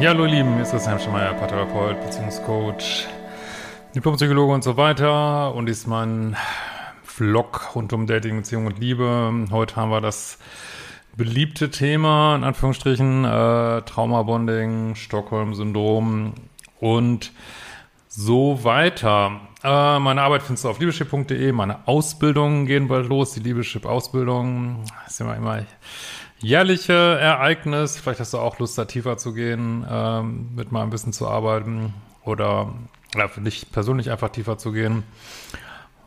Ja, hallo ihr Lieben, hier ist Christian Schemeier, Paartherapeut, Beziehungscoach, Diplompsychologe und so weiter. Und ist mein Vlog rund um Dating, Beziehung und Liebe. Heute haben wir das beliebte Thema, in Anführungsstrichen, äh, Traumabonding, Stockholm-Syndrom und so weiter. Äh, meine Arbeit findest du auf liebeschip.de, meine Ausbildungen gehen bald los, die Liebeschip-Ausbildung. ist immer immer jährliche Ereignis. Vielleicht hast du auch Lust, da tiefer zu gehen, ähm, mit mal ein bisschen zu arbeiten oder ja, für dich persönlich einfach tiefer zu gehen.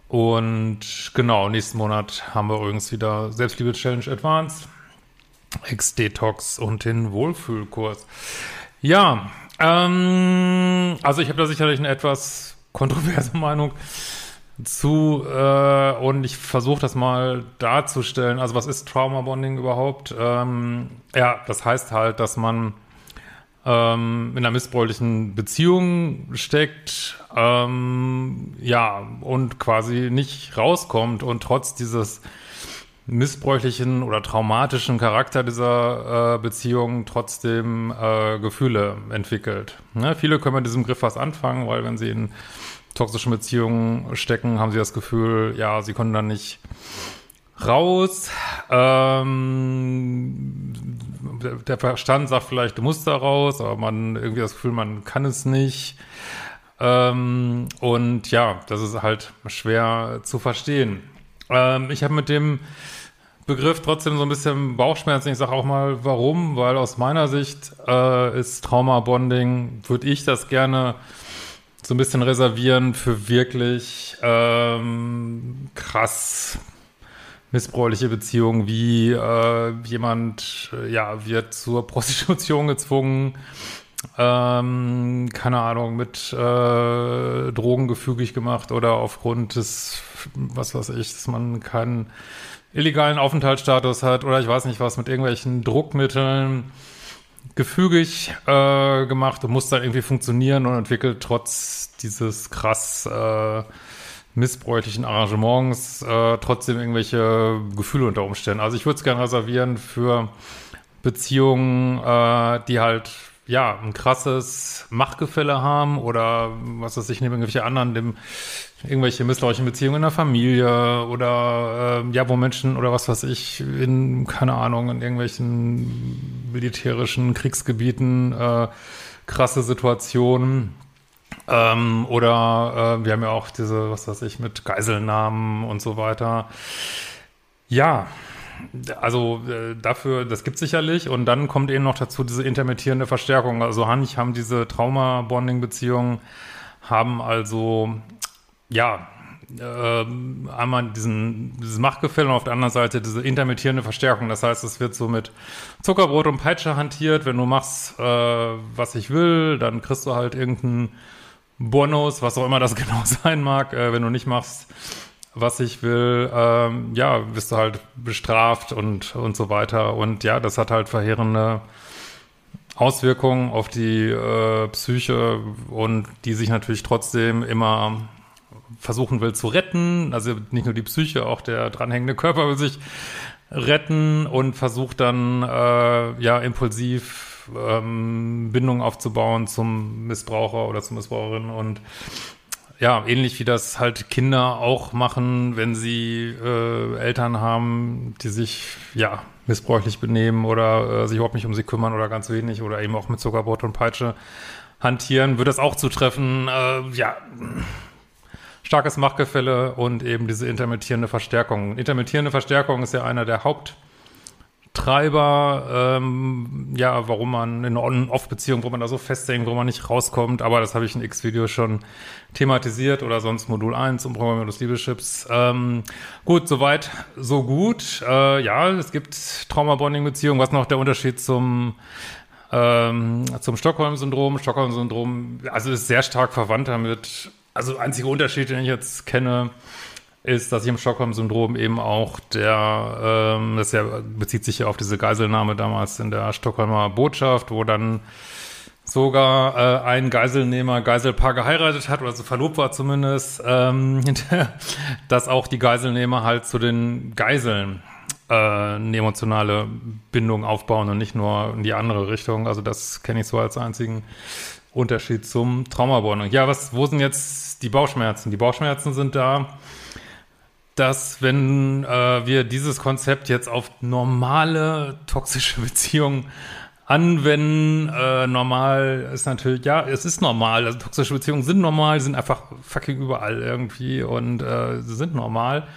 Und genau, nächsten Monat haben wir übrigens wieder Selbstliebe-Challenge Advanced, Ex-Detox und den Wohlfühlkurs. Ja, ähm, also ich habe da sicherlich eine etwas kontroverse Meinung zu äh, und ich versuche das mal darzustellen. Also was ist Trauma Bonding überhaupt? Ähm, ja, das heißt halt, dass man ähm, in einer missbräuchlichen Beziehung steckt, ähm, ja, und quasi nicht rauskommt und trotz dieses missbräuchlichen oder traumatischen Charakter dieser äh, Beziehung trotzdem äh, Gefühle entwickelt. Ne? Viele können mit diesem Griff was anfangen, weil wenn sie in toxischen Beziehungen stecken, haben sie das Gefühl, ja, sie können dann nicht raus. Ähm, der Verstand sagt vielleicht, du musst da raus, aber man irgendwie das Gefühl, man kann es nicht. Ähm, und ja, das ist halt schwer zu verstehen. Ähm, ich habe mit dem Begriff trotzdem so ein bisschen Bauchschmerzen. Ich sage auch mal, warum, weil aus meiner Sicht äh, ist Trauma-Bonding, würde ich das gerne so ein bisschen reservieren für wirklich ähm, krass missbräuchliche Beziehungen, wie äh, jemand äh, ja wird zur Prostitution gezwungen, ähm, keine Ahnung, mit äh, Drogen gefügig gemacht oder aufgrund des, was weiß ich, dass man keinen illegalen Aufenthaltsstatus hat oder ich weiß nicht was, mit irgendwelchen Druckmitteln gefügig äh, gemacht und muss dann irgendwie funktionieren und entwickelt trotz dieses krass äh, missbräuchlichen Arrangements äh, trotzdem irgendwelche Gefühle unter Umständen. Also ich würde es gerne reservieren für Beziehungen, äh, die halt ja ein krasses Machtgefälle haben oder was weiß ich, neben irgendwelche anderen, dem irgendwelche missbräuchlichen Beziehungen in der Familie oder äh, ja, wo Menschen oder was weiß ich, in, keine Ahnung, in irgendwelchen militärischen Kriegsgebieten äh, krasse Situationen. Ähm, oder äh, wir haben ja auch diese, was weiß ich, mit Geiselnahmen und so weiter. Ja, also äh, dafür, das gibt sicherlich. Und dann kommt eben noch dazu diese intermittierende Verstärkung. Also Hanich haben diese Trauma-Bonding-Beziehungen, haben also ja, äh, einmal diesen, dieses Machtgefälle und auf der anderen Seite diese intermittierende Verstärkung. Das heißt, es wird so mit Zuckerbrot und Peitsche hantiert. Wenn du machst, äh, was ich will, dann kriegst du halt irgendeinen Bonus, was auch immer das genau sein mag. Äh, wenn du nicht machst, was ich will, ähm, ja, bist du halt bestraft und, und so weiter. Und ja, das hat halt verheerende Auswirkungen auf die äh, Psyche und die sich natürlich trotzdem immer versuchen will zu retten. Also nicht nur die Psyche, auch der dranhängende Körper will sich retten und versucht dann äh, ja impulsiv ähm, Bindung aufzubauen zum Missbraucher oder zur Missbraucherin und ja, ähnlich wie das halt Kinder auch machen, wenn sie äh, Eltern haben, die sich ja missbräuchlich benehmen oder äh, sich überhaupt nicht um sie kümmern oder ganz wenig oder eben auch mit Zuckerbrot und Peitsche hantieren, wird das auch zutreffen. Äh, ja, starkes Machtgefälle und eben diese intermittierende Verstärkung. Intermittierende Verstärkung ist ja einer der Haupttreiber, ähm, ja, warum man in einer On-Off-Beziehung, wo man da so festhängt, wo man nicht rauskommt, aber das habe ich in X-Video schon thematisiert oder sonst Modul 1 um Programmierung des Liebeschips. Ähm, gut, soweit, so gut. Äh, ja, es gibt Trauma-Bonding-Beziehungen. Was noch der Unterschied zum ähm, zum Stockholm-Syndrom. Stockholm-Syndrom, also ist sehr stark verwandt damit. Also einziger Unterschied, den ich jetzt kenne, ist, dass ich im Stockholm-Syndrom eben auch der, ähm, das ja, bezieht sich ja auf diese Geiselnahme damals in der Stockholmer Botschaft, wo dann sogar äh, ein Geiselnehmer Geiselpaar geheiratet hat oder so verlobt war zumindest, ähm, dass auch die Geiselnehmer halt zu den Geiseln äh, eine emotionale Bindung aufbauen und nicht nur in die andere Richtung. Also das kenne ich so als einzigen Unterschied zum Traumabonding. Ja, was, wo sind jetzt die Bauchschmerzen? Die Bauchschmerzen sind da, dass wenn äh, wir dieses Konzept jetzt auf normale toxische Beziehungen anwenden, äh, normal ist natürlich, ja, es ist normal, also toxische Beziehungen sind normal, sind einfach fucking überall irgendwie und äh, sind normal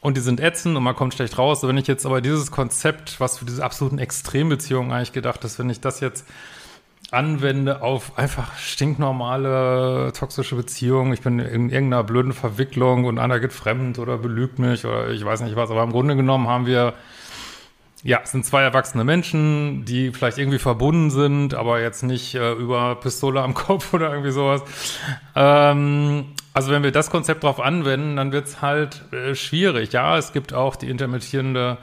und die sind ätzend und man kommt schlecht raus. wenn ich jetzt aber dieses Konzept, was für diese absoluten Extrembeziehungen eigentlich gedacht ist, wenn ich das jetzt anwende auf einfach stinknormale toxische Beziehungen, ich bin in irgendeiner blöden Verwicklung und einer geht fremd oder belügt mich oder ich weiß nicht was, aber im Grunde genommen haben wir ja, es sind zwei erwachsene Menschen, die vielleicht irgendwie verbunden sind, aber jetzt nicht äh, über Pistole am Kopf oder irgendwie sowas. Ähm, also wenn wir das Konzept drauf anwenden, dann wird's halt äh, schwierig. Ja, es gibt auch die intermittierende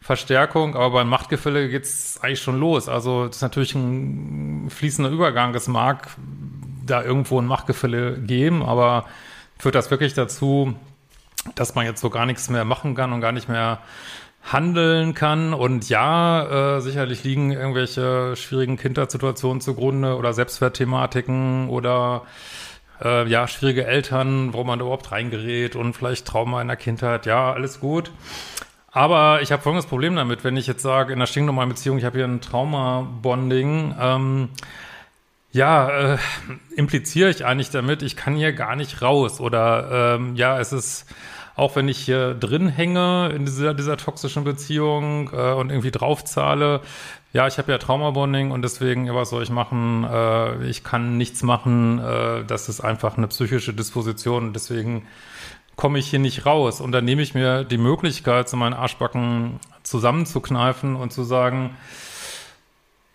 Verstärkung, aber beim Machtgefälle geht's eigentlich schon los. Also das ist natürlich ein fließender Übergang. Es mag da irgendwo ein Machtgefälle geben, aber führt das wirklich dazu, dass man jetzt so gar nichts mehr machen kann und gar nicht mehr handeln kann. Und ja, äh, sicherlich liegen irgendwelche schwierigen Kindersituationen zugrunde oder Selbstwertthematiken oder äh, ja, schwierige Eltern, wo man da überhaupt reingerät und vielleicht Trauma in der Kindheit. Ja, alles gut. Aber ich habe folgendes Problem damit, wenn ich jetzt sage, in einer stinknormalen Beziehung, ich habe hier ein Trauma-Bonding, ähm, ja, äh, impliziere ich eigentlich damit, ich kann hier gar nicht raus. Oder ähm, ja, es ist auch wenn ich hier drin hänge in dieser, dieser toxischen Beziehung äh, und irgendwie draufzahle, ja, ich habe ja Traumabonding und deswegen, ja, was soll ich machen? Äh, ich kann nichts machen. Äh, das ist einfach eine psychische Disposition deswegen komme ich hier nicht raus. Und dann nehme ich mir die Möglichkeit, so meinen Arschbacken zusammenzukneifen und zu sagen,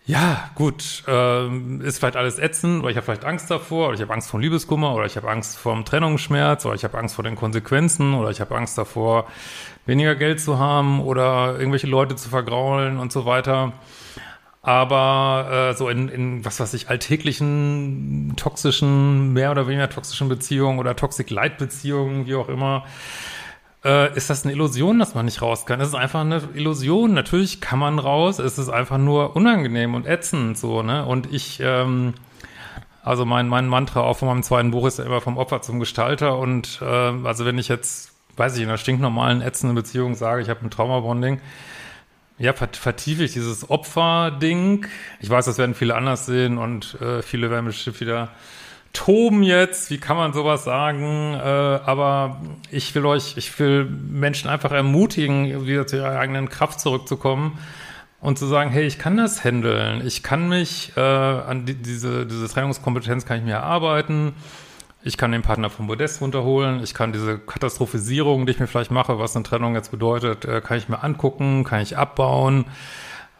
ja, gut, ähm, ist vielleicht alles ätzend oder ich habe vielleicht Angst davor oder ich habe Angst vor Liebeskummer oder ich habe Angst vor dem Trennungsschmerz oder ich habe Angst vor den Konsequenzen oder ich habe Angst davor, weniger Geld zu haben oder irgendwelche Leute zu vergraulen und so weiter. Aber äh, so in, in, was weiß ich, alltäglichen, toxischen, mehr oder weniger toxischen Beziehungen oder Toxic-Light-Beziehungen, wie auch immer, äh, ist das eine Illusion, dass man nicht raus kann. Es ist einfach eine Illusion. Natürlich kann man raus, es ist einfach nur unangenehm und ätzend so, ne? Und ich, ähm, also mein, mein Mantra auch von meinem zweiten Buch ist ja immer vom Opfer zum Gestalter. Und äh, also wenn ich jetzt, weiß ich, in einer stinknormalen, ätzenden Beziehung sage, ich habe ein Traumabonding, ja, vertiefe ich dieses Opfer-Ding. Ich weiß, das werden viele anders sehen und äh, viele werden bestimmt wieder toben jetzt, wie kann man sowas sagen? Äh, aber ich will euch, ich will Menschen einfach ermutigen, wieder zu ihrer eigenen Kraft zurückzukommen und zu sagen, hey, ich kann das handeln. Ich kann mich äh, an die, diese, diese Trennungskompetenz kann ich mir erarbeiten. Ich kann den Partner vom Modest runterholen. Ich kann diese Katastrophisierung, die ich mir vielleicht mache, was eine Trennung jetzt bedeutet, äh, kann ich mir angucken, kann ich abbauen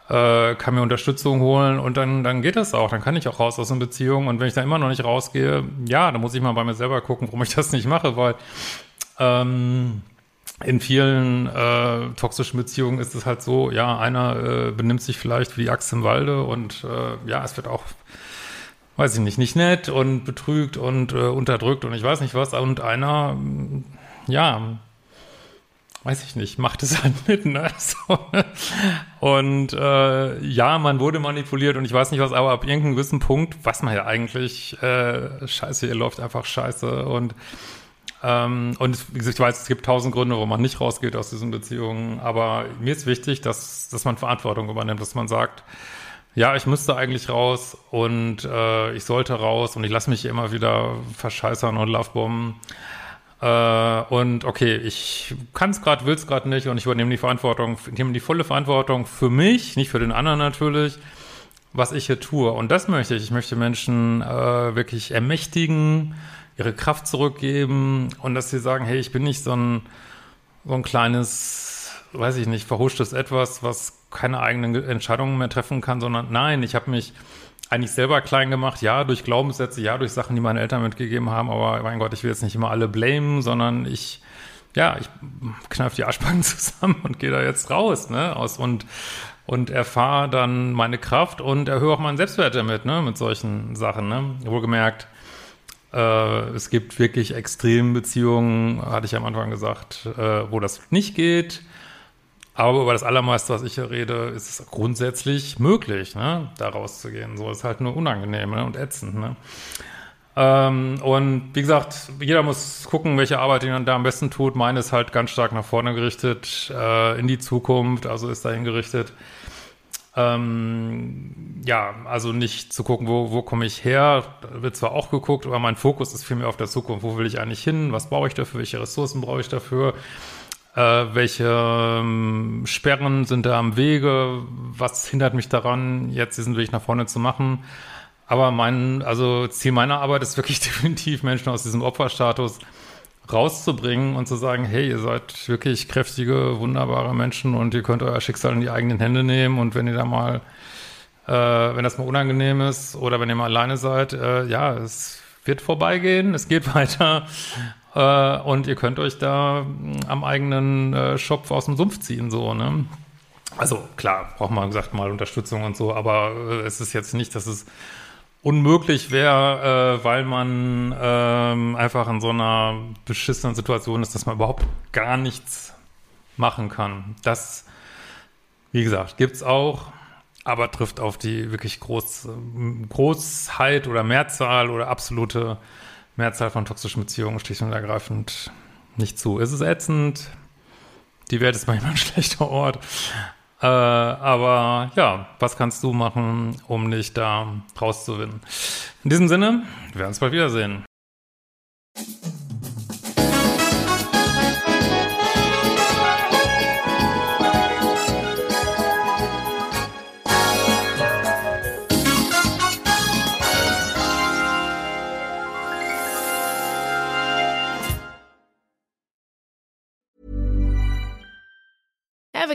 äh, kann mir Unterstützung holen und dann, dann geht das auch. Dann kann ich auch raus aus einer Beziehung. Und wenn ich da immer noch nicht rausgehe, ja, dann muss ich mal bei mir selber gucken, warum ich das nicht mache, weil ähm, in vielen äh, toxischen Beziehungen ist es halt so, ja, einer äh, benimmt sich vielleicht wie die Axt im Walde und äh, ja, es wird auch, weiß ich nicht, nicht nett und betrügt und äh, unterdrückt und ich weiß nicht was. Und einer, ja, weiß ich nicht, macht es halt mit, ne? So? Und äh, ja, man wurde manipuliert und ich weiß nicht was, aber ab irgendeinem gewissen Punkt weiß man ja eigentlich, äh, scheiße, ihr läuft einfach scheiße und ähm, und ich weiß, es gibt tausend Gründe, warum man nicht rausgeht aus diesen Beziehungen, aber mir ist wichtig, dass, dass man Verantwortung übernimmt, dass man sagt, ja, ich müsste eigentlich raus und äh, ich sollte raus und ich lasse mich immer wieder verscheißern und Lovebomben. Äh, und okay, ich kann es gerade, will es gerade nicht und ich übernehme die Verantwortung, nehme die volle Verantwortung für mich, nicht für den anderen natürlich, was ich hier tue. Und das möchte ich. Ich möchte Menschen äh, wirklich ermächtigen, ihre Kraft zurückgeben und dass sie sagen, hey, ich bin nicht so ein, so ein kleines, weiß ich nicht, verhuschtes Etwas, was keine eigenen Entscheidungen mehr treffen kann, sondern nein, ich habe mich eigentlich selber klein gemacht, ja, durch Glaubenssätze, ja, durch Sachen, die meine Eltern mitgegeben haben, aber mein Gott, ich will jetzt nicht immer alle blamen, sondern ich, ja, ich kneif die Arschbacken zusammen und gehe da jetzt raus, ne, aus und, und erfahre dann meine Kraft und erhöhe auch meinen Selbstwert damit, ne, mit solchen Sachen, ne, wohlgemerkt, äh, es gibt wirklich extreme Beziehungen, hatte ich am Anfang gesagt, äh, wo das nicht geht, aber über das Allermeiste, was ich hier rede, ist es grundsätzlich möglich, ne, da rauszugehen. So ist halt nur unangenehm ne, und ätzend. Ne? Ähm, und wie gesagt, jeder muss gucken, welche Arbeit ihn da am besten tut. Meine ist halt ganz stark nach vorne gerichtet, äh, in die Zukunft, also ist dahin gerichtet. Ähm, ja, also nicht zu gucken, wo, wo komme ich her, da wird zwar auch geguckt, aber mein Fokus ist vielmehr auf der Zukunft. Wo will ich eigentlich hin? Was brauche ich dafür? Welche Ressourcen brauche ich dafür? Äh, welche ähm, Sperren sind da am Wege? Was hindert mich daran, jetzt diesen Weg nach vorne zu machen? Aber mein, also Ziel meiner Arbeit ist wirklich definitiv, Menschen aus diesem Opferstatus rauszubringen und zu sagen, hey, ihr seid wirklich kräftige, wunderbare Menschen und ihr könnt euer Schicksal in die eigenen Hände nehmen und wenn ihr da mal, äh, wenn das mal unangenehm ist oder wenn ihr mal alleine seid, äh, ja, es wird vorbeigehen, es geht weiter äh, und ihr könnt euch da mm, am eigenen äh, Schopf aus dem Sumpf ziehen, so, ne? Also klar, braucht man gesagt mal Unterstützung und so, aber äh, es ist jetzt nicht, dass es unmöglich wäre, äh, weil man ähm, einfach in so einer beschissenen Situation ist, dass man überhaupt gar nichts machen kann. Das, wie gesagt, gibt's auch, aber trifft auf die wirklich Groß, Großheit oder Mehrzahl oder absolute Mehrzahl von toxischen Beziehungen schlicht und ergreifend nicht zu. Es ist ätzend. Die Welt ist manchmal ein schlechter Ort. Äh, aber ja, was kannst du machen, um dich da rauszuwinden? In diesem Sinne, wir werden uns bald wiedersehen.